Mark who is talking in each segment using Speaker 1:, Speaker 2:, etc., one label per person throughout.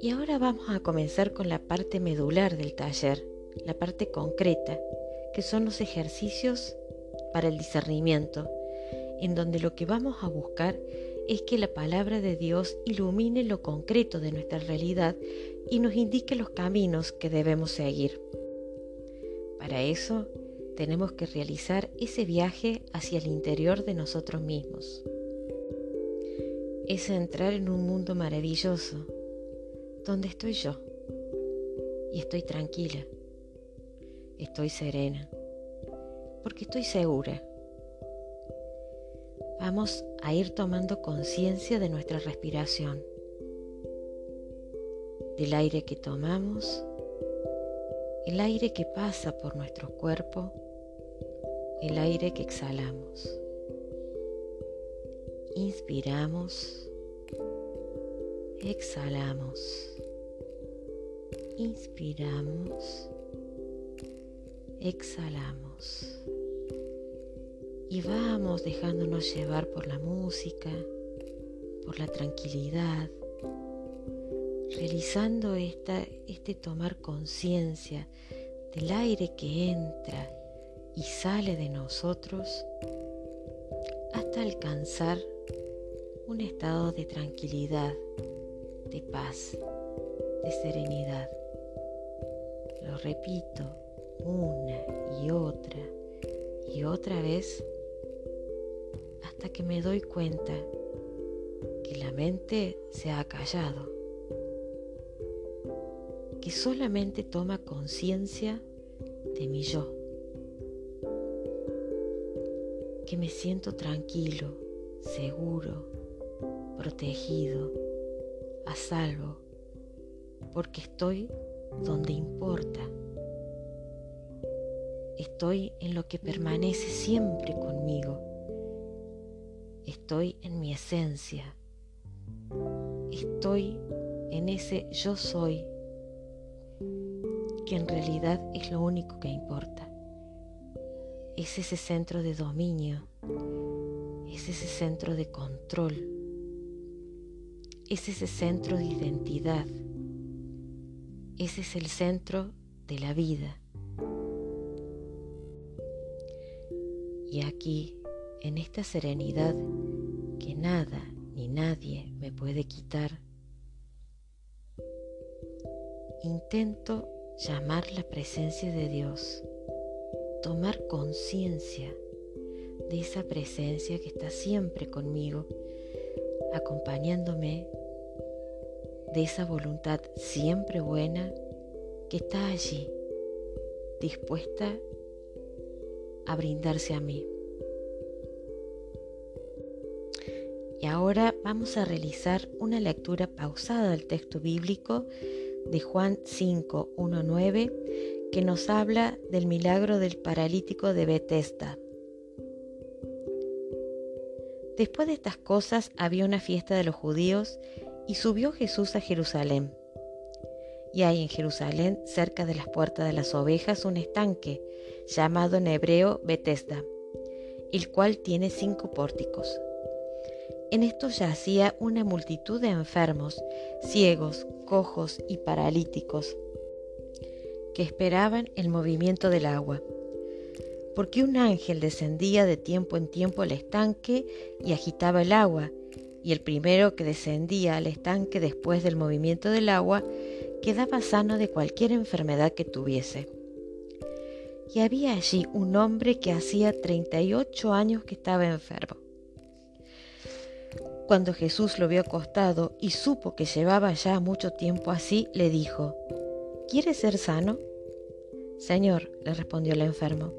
Speaker 1: Y ahora vamos a comenzar con la parte medular del taller, la parte concreta, que son los ejercicios para el discernimiento, en donde lo que vamos a buscar es que la palabra de Dios ilumine lo concreto de nuestra realidad y nos indique los caminos que debemos seguir. Para eso tenemos que realizar ese viaje hacia el interior de nosotros mismos. Es entrar en un mundo maravilloso donde estoy yo. Y estoy tranquila. Estoy serena. Porque estoy segura. Vamos a ir tomando conciencia de nuestra respiración. Del aire que tomamos. El aire que pasa por nuestro cuerpo. El aire que exhalamos. Inspiramos exhalamos, inspiramos, exhalamos. Y vamos dejándonos llevar por la música, por la tranquilidad, realizando esta, este tomar conciencia del aire que entra y sale de nosotros hasta alcanzar un estado de tranquilidad de paz, de serenidad. Lo repito una y otra y otra vez hasta que me doy cuenta que la mente se ha callado, que solamente toma conciencia de mi yo, que me siento tranquilo, seguro, protegido a salvo, porque estoy donde importa. Estoy en lo que permanece siempre conmigo. Estoy en mi esencia. Estoy en ese yo soy, que en realidad es lo único que importa. Es ese centro de dominio, es ese centro de control es ese centro de identidad. Ese es el centro de la vida. Y aquí, en esta serenidad que nada ni nadie me puede quitar, intento llamar la presencia de Dios, tomar conciencia de esa presencia que está siempre conmigo, acompañándome de esa voluntad siempre buena que está allí, dispuesta a brindarse a mí. Y ahora vamos a realizar una lectura pausada del texto bíblico de Juan 5, 1, 9, que nos habla del milagro del paralítico de Bethesda. Después de estas cosas había una fiesta de los judíos y subió Jesús a Jerusalén. Y hay en Jerusalén, cerca de las puertas de las ovejas, un estanque, llamado en hebreo Bethesda, el cual tiene cinco pórticos. En esto yacía una multitud de enfermos, ciegos, cojos y paralíticos, que esperaban el movimiento del agua. Porque un ángel descendía de tiempo en tiempo al estanque y agitaba el agua, y el primero que descendía al estanque después del movimiento del agua quedaba sano de cualquier enfermedad que tuviese. Y había allí un hombre que hacía 38 años que estaba enfermo. Cuando Jesús lo vio acostado y supo que llevaba ya mucho tiempo así, le dijo, ¿Quieres ser sano? Señor, le respondió el enfermo,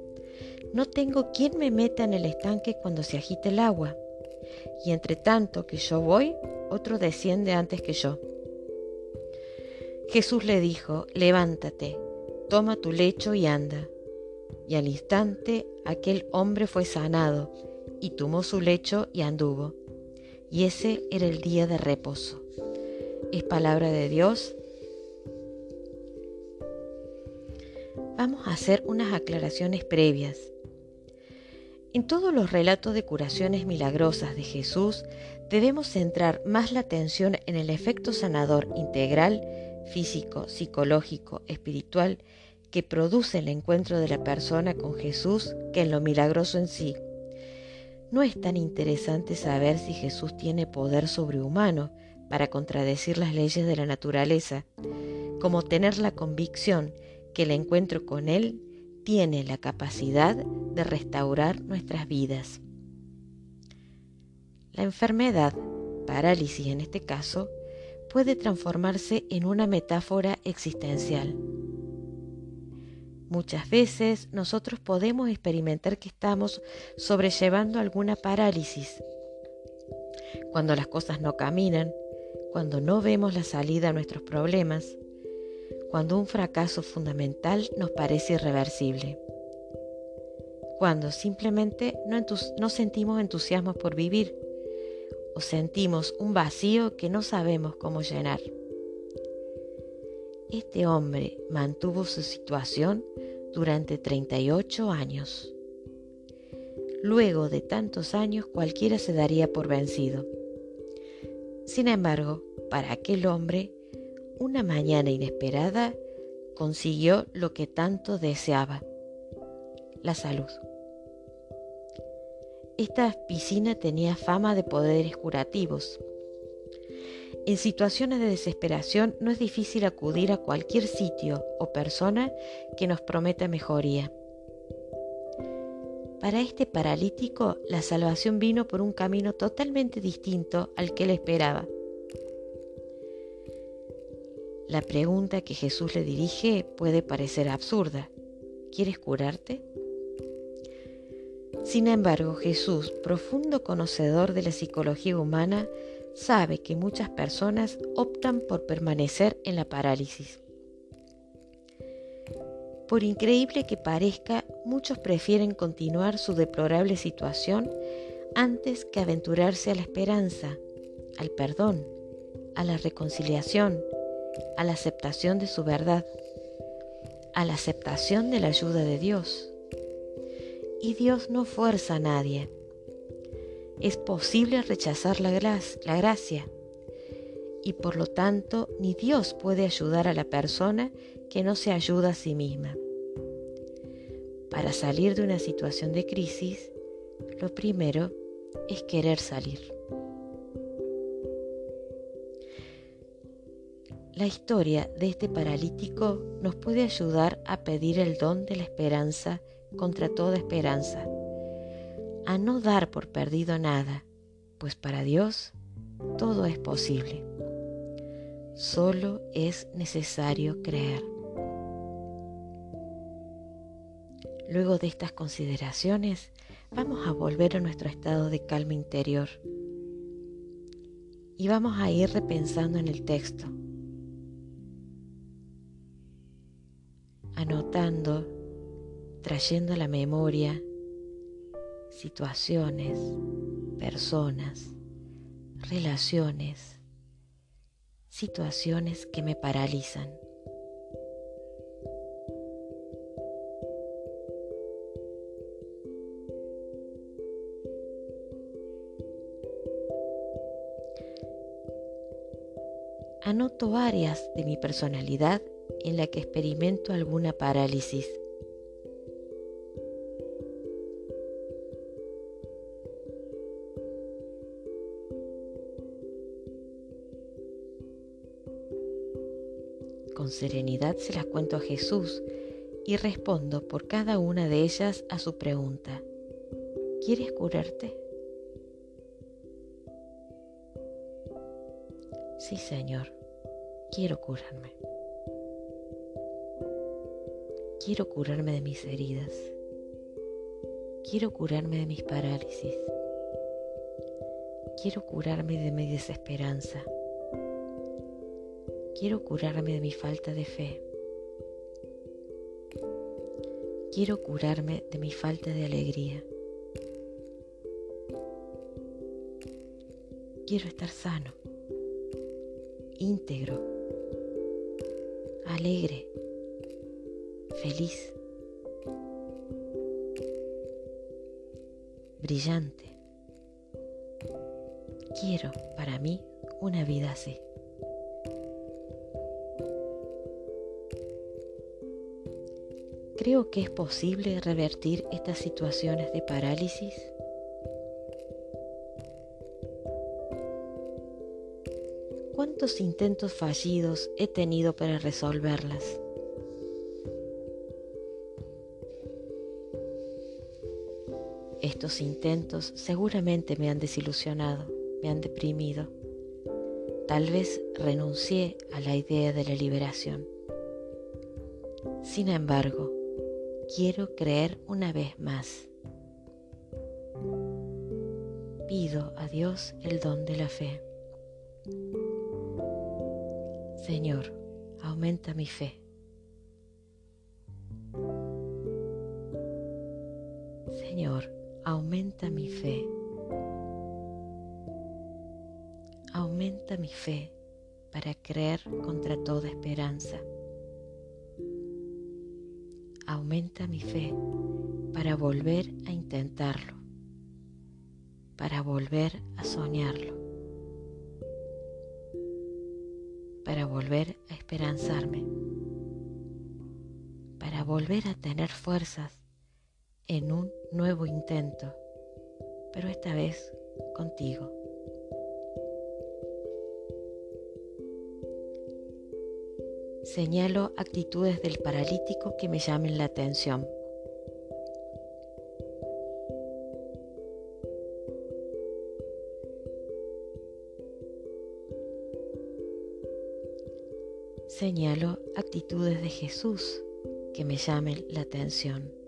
Speaker 1: no tengo quien me meta en el estanque cuando se agite el agua y entre tanto que yo voy, otro desciende antes que yo. Jesús le dijo, levántate, toma tu lecho y anda. Y al instante aquel hombre fue sanado, y tomó su lecho y anduvo. Y ese era el día de reposo. Es palabra de Dios. Vamos a hacer unas aclaraciones previas. En todos los relatos de curaciones milagrosas de Jesús debemos centrar más la atención en el efecto sanador integral, físico, psicológico, espiritual, que produce el encuentro de la persona con Jesús que en lo milagroso en sí. No es tan interesante saber si Jesús tiene poder sobrehumano para contradecir las leyes de la naturaleza, como tener la convicción que el encuentro con Él tiene la capacidad de restaurar nuestras vidas. La enfermedad, parálisis en este caso, puede transformarse en una metáfora existencial. Muchas veces nosotros podemos experimentar que estamos sobrellevando alguna parálisis. Cuando las cosas no caminan, cuando no vemos la salida a nuestros problemas, cuando un fracaso fundamental nos parece irreversible, cuando simplemente no, sentimos entusiasmo por vivir o sentimos un vacío que no sabemos cómo llenar. Este hombre mantuvo su situación durante 38 años. Luego de tantos años cualquiera se daría por vencido. Sin embargo, para aquel hombre una mañana inesperada consiguió lo que tanto deseaba, la salud. Esta piscina tenía fama de poderes curativos. En situaciones de desesperación no es difícil acudir a cualquier sitio o persona que nos prometa mejoría. Para este paralítico, la salvación vino por un camino totalmente distinto al que él esperaba. La pregunta que Jesús le dirige puede parecer absurda. ¿Quieres curarte? Sin embargo, Jesús, profundo conocedor de la psicología humana, sabe que muchas personas optan por permanecer en la parálisis. Por increíble que parezca, muchos prefieren continuar su deplorable situación antes que aventurarse a la esperanza, al perdón, a la reconciliación, a la aceptación de su verdad, a la aceptación de la ayuda de Dios. Y Dios no fuerza a nadie. Es posible rechazar la, gracia y por lo tanto ni Dios puede ayudar a la persona que no se ayuda a sí misma. Para salir de una situación de crisis, lo primero es querer salir. La historia de este paralítico nos puede ayudar a pedir el don de la esperanza contra toda esperanza, a no dar por perdido nada, pues para Dios todo es posible. Solo es necesario creer. Luego de estas consideraciones, vamos a volver a nuestro estado de calma interior y vamos a ir repensando en el texto anotando, trayendo a la memoria situaciones, personas, relaciones, situaciones que me paralizan. Anoto varias de mi personalidad en la que experimento alguna parálisis. Serenidad se las cuento a Jesús y respondo por cada una de ellas a su pregunta. ¿Quieres curarte? Sí, Señor, quiero curarme. Quiero curarme de mis heridas. Quiero curarme de mis parálisis. Quiero curarme de mi desesperanza. Quiero curarme de mi falta de fe. Quiero curarme de mi falta de alegría. Quiero estar sano, íntegro, alegre feliz. brillante. Quiero para mí una vida así. Creo que es posible revertir estas situaciones de parálisis. ¿Cuántos intentos fallidos he tenido para resolverlas? Estos intentos seguramente me han desilusionado, me han deprimido. Tal vez renuncié a la idea de la liberación. Sin embargo, quiero creer una vez más. Pido a Dios el don de la fe. Señor, aumenta mi fe. Señor, aumenta mi fe. Aumenta mi fe para creer contra toda esperanza. Aumenta mi fe para volver a intentarlo, para volver a soñarlo, para volver a esperanzarme, para volver a tener fuerzas en un nuevo intento, pero esta vez contigo. Señalo actitudes del paralítico que me llamen la atención. Señalo actitudes de Jesús que me llamen la atención.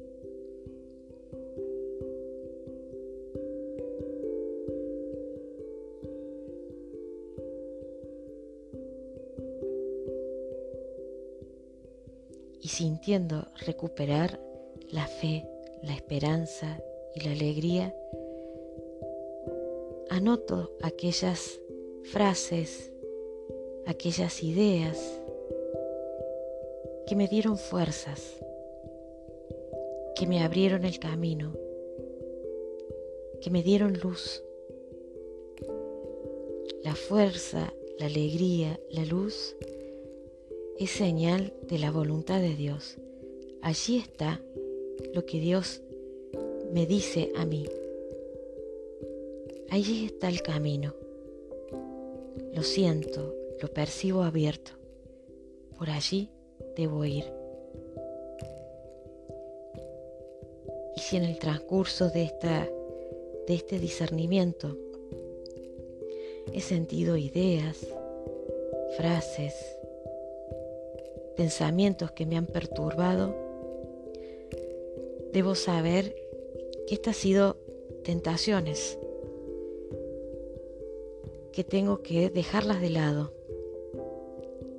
Speaker 1: Recuperar la fe, la esperanza y la alegría, anoto aquellas frases, aquellas ideas que me dieron fuerzas, que me abrieron el camino, que me dieron luz. La fuerza, la alegría, la luz es señal de la voluntad de Dios. Allí está lo que Dios me dice a mí. Allí está el camino. Lo siento, lo percibo abierto. Por allí debo ir. Y si en el transcurso de, esta, de este discernimiento he sentido ideas, frases, pensamientos que me han perturbado, debo saber que estas han sido tentaciones, que tengo que dejarlas de lado,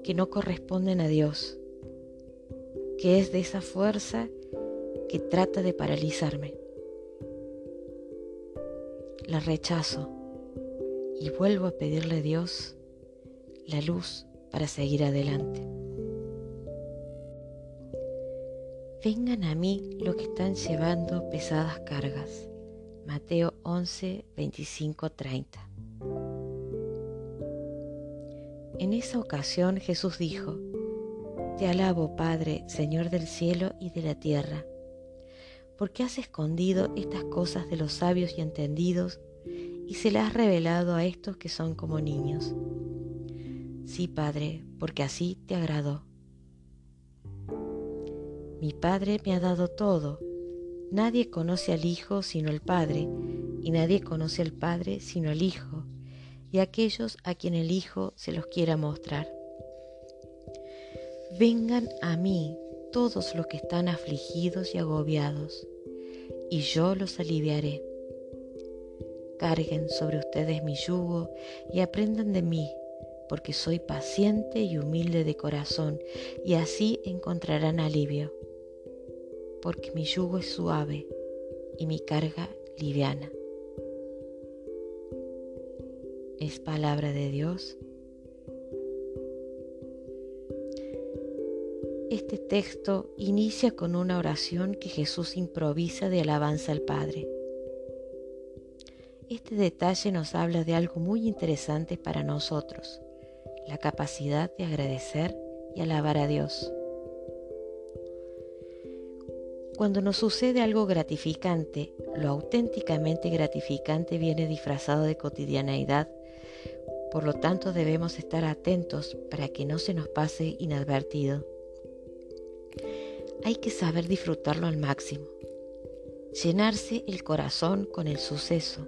Speaker 1: que no corresponden a Dios, que es de esa fuerza que trata de paralizarme. La rechazo y vuelvo a pedirle a Dios la luz para seguir adelante. Vengan a mí los que están llevando pesadas cargas. Mateo 11, 25, 30. En esa ocasión Jesús dijo, Te alabo, Padre, Señor del cielo y de la tierra, porque has escondido estas cosas de los sabios y entendidos y se las has revelado a estos que son como niños. Sí, Padre, porque así te agradó. Mi Padre me ha dado todo. Nadie conoce al Hijo sino el Padre, y nadie conoce al Padre sino el Hijo, y aquellos a quien el Hijo se los quiera mostrar. Vengan a mí todos los que están afligidos y agobiados, y yo los aliviaré. Carguen sobre ustedes mi yugo y aprendan de mí, porque soy paciente y humilde de corazón, y así encontrarán alivio porque mi yugo es suave y mi carga liviana. Es palabra de Dios. Este texto inicia con una oración que Jesús improvisa de alabanza al Padre. este detalle nos habla de algo muy interesante para nosotros, la capacidad de agradecer y alabar a Dios. Cuando nos sucede algo gratificante, lo auténticamente gratificante viene disfrazado de cotidianeidad, por lo tanto debemos estar atentos para que no se nos pase inadvertido. Hay que saber disfrutarlo al máximo, llenarse el corazón con el suceso,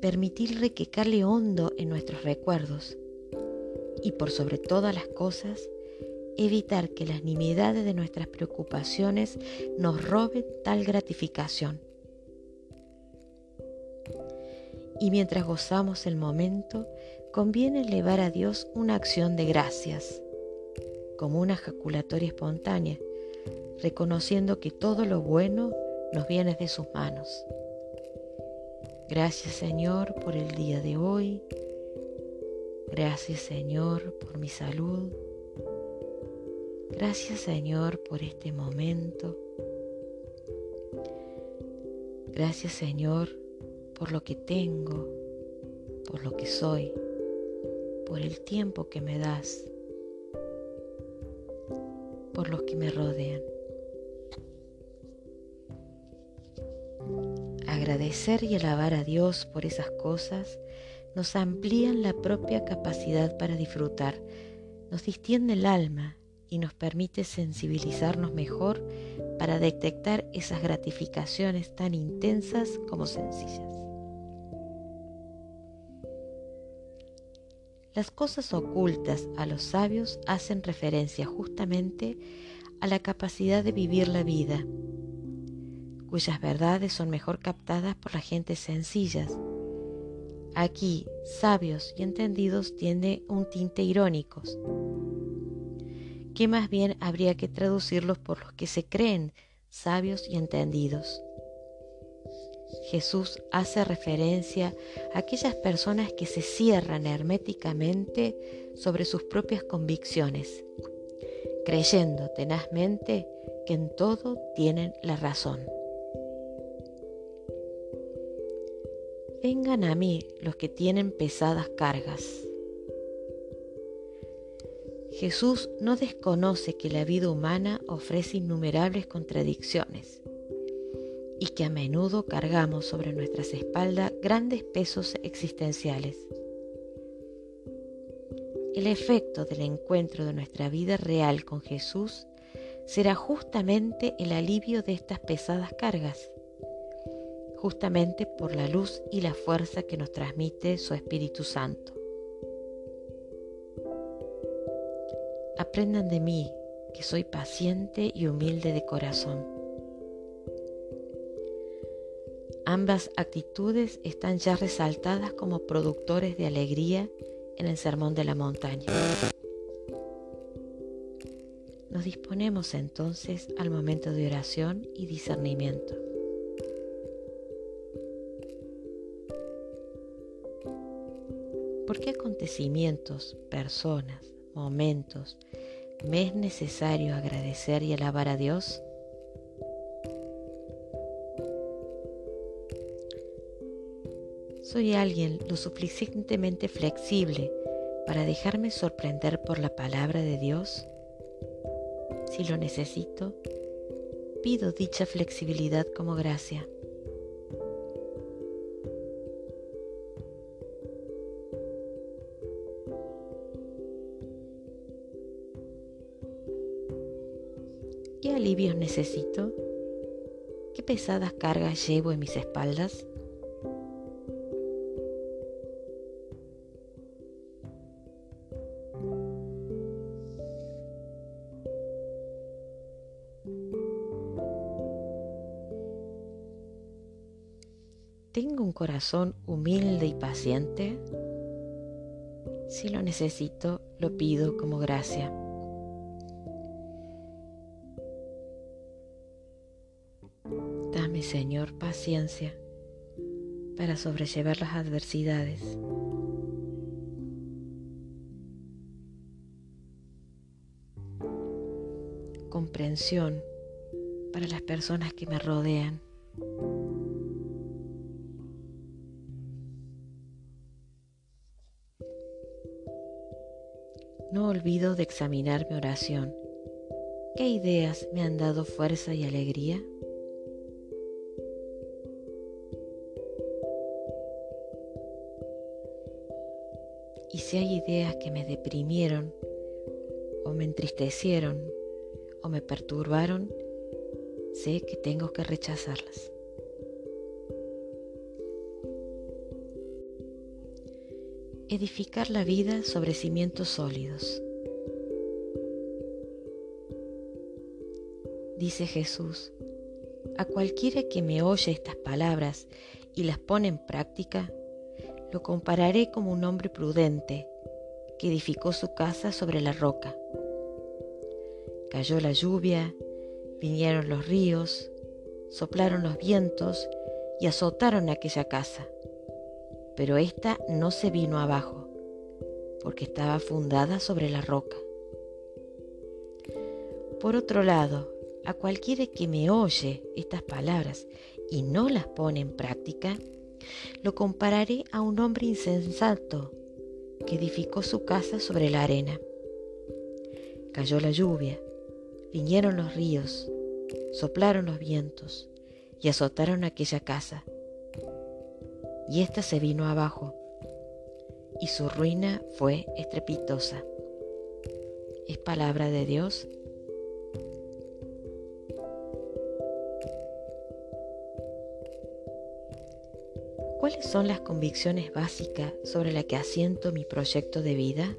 Speaker 1: permitirle que cale hondo en nuestros recuerdos. Y por sobre todas las cosas, evitar que las nimiedades de nuestras preocupaciones nos roben tal gratificación. Y mientras gozamos el momento, conviene elevar a Dios una acción de gracias, como una ejaculatoria espontánea, reconociendo que todo lo bueno nos viene de sus manos. Gracias Señor por el día de hoy. Gracias Señor por mi salud. Gracias Señor por este momento. Gracias Señor por lo que tengo, por lo que soy, por el tiempo que me das, por los que me rodean. Agradecer y alabar a Dios por esas cosas nos amplían la propia capacidad para disfrutar, nos distiende el alma y nos permite sensibilizarnos mejor para detectar esas gratificaciones tan intensas como sencillas. Las cosas ocultas a los sabios hacen referencia justamente a la capacidad de vivir la vida, cuyas verdades son mejor captadas por la gente sencillas. Aquí, sabios y entendidos tiene un tinte irónicos, que más bien habría que traducirlos por los que se creen sabios y entendidos. Jesús hace referencia a aquellas personas que se cierran herméticamente sobre sus propias convicciones, creyendo tenazmente que en todo tienen la razón. Vengan a mí los que tienen pesadas cargas Jesús no desconoce que la vida humana ofrece innumerables contradicciones y que a menudo cargamos sobre nuestras espaldas grandes pesos existenciales. El efecto del encuentro de nuestra vida real con Jesús será justamente el alivio de estas pesadas cargas, justamente por la luz y la fuerza que nos transmite su Espíritu Santo. Aprendan de mí, que soy paciente y humilde de corazón. Ambas actitudes están ya resaltadas como productores de alegría en el Sermón de la Montaña. Nos disponemos entonces al momento de oración y discernimiento. ¿Por qué acontecimientos, personas, momentos, ¿me es necesario agradecer y alabar a Dios? Soy alguien lo suficientemente flexible para dejarme sorprender por la palabra de Dios. Si lo necesito, pido dicha flexibilidad como gracia. ¿Qué pesadas cargas llevo en mis espaldas? ¿Tengo un corazón humilde y paciente? Si lo necesito, lo pido como gracia. mi Señor, paciencia para sobrellevar las adversidades. Comprensión para las personas que me rodean. No olvido de examinar mi oración. ¿Qué ideas me han dado fuerza y alegría? Si hay ideas que me deprimieron o me entristecieron o me perturbaron, sé que tengo que rechazarlas. edificar la vida sobre cimientos sólidos. Dice Jesús, a cualquiera que me oye estas palabras y las pone en práctica, lo compararé como un hombre prudente que edificó su casa sobre la roca. Cayó la lluvia, vinieron los ríos, soplaron los vientos y azotaron aquella casa pero ésta no se vino abajo, porque estaba fundada sobre la roca. Por otro lado, a cualquiera que me oye estas palabras y no las pone en práctica, lo compararé a un hombre insensato que edificó su casa sobre la arena. Cayó la lluvia, vinieron los ríos, soplaron los vientos y azotaron aquella casa y ésta se vino abajo, y su ruina fue estrepitosa. ¿Es palabra de Dios? ¿Cuáles son las convicciones básicas sobre las que asiento mi proyecto de vida?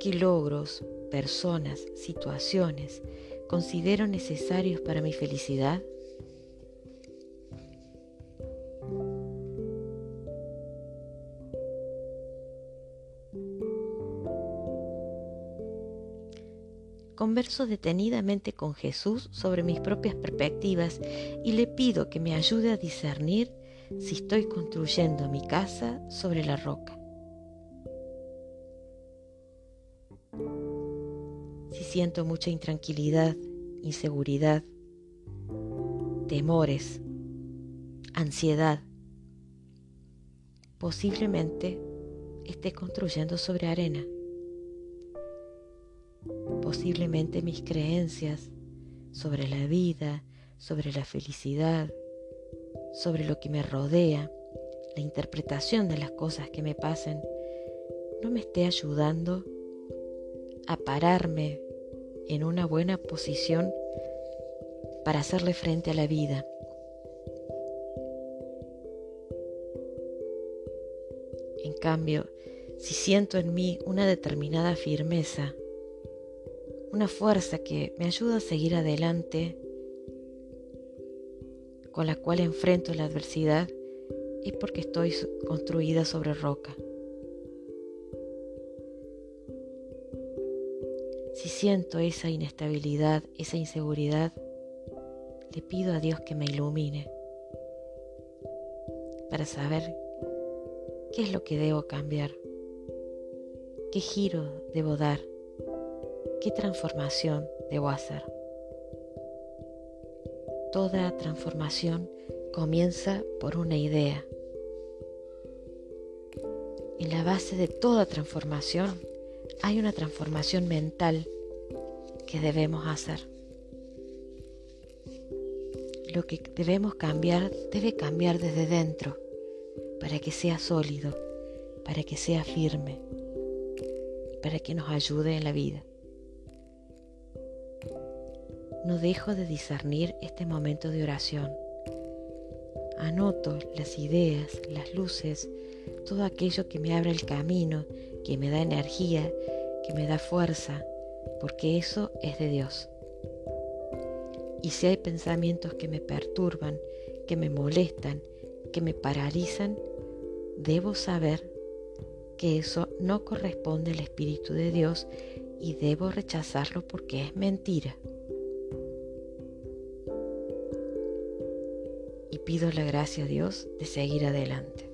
Speaker 1: ¿Qué logros, personas, situaciones considero necesarios para mi felicidad? Converso detenidamente con Jesús sobre mis propias perspectivas y le pido que me ayude a discernir si estoy construyendo mi casa sobre la roca. siento mucha intranquilidad, inseguridad, temores, ansiedad, posiblemente esté construyendo sobre arena. Posiblemente mis creencias sobre la vida, sobre la felicidad, sobre lo que me rodea, la interpretación de las cosas que me pasen, no me esté ayudando a pararme en una buena posición para hacerle frente a la vida. En cambio, si siento en mí una determinada firmeza, una fuerza que me ayuda a seguir adelante, con la cual enfrento la adversidad, es porque estoy construida sobre roca. Si siento esa inestabilidad, esa inseguridad, le pido a Dios que me ilumine para saber qué es lo que debo cambiar, qué giro debo dar, qué transformación debo hacer. Toda transformación comienza por una idea. En la base de toda transformación hay una transformación mental que debemos hacer. Lo que debemos cambiar debe cambiar desde dentro para que sea sólido, para que sea firme, para que nos ayude en la vida. No dejo de discernir este momento de oración. Anoto las ideas, las luces, todo aquello que me abre el camino, que me da energía, que me da fuerza, porque eso es de Dios. Y si hay pensamientos que me perturban, que me molestan, que me paralizan, debo saber que eso no corresponde al Espíritu de Dios y debo rechazarlo porque es mentira. Y pido la gracia a Dios de seguir adelante.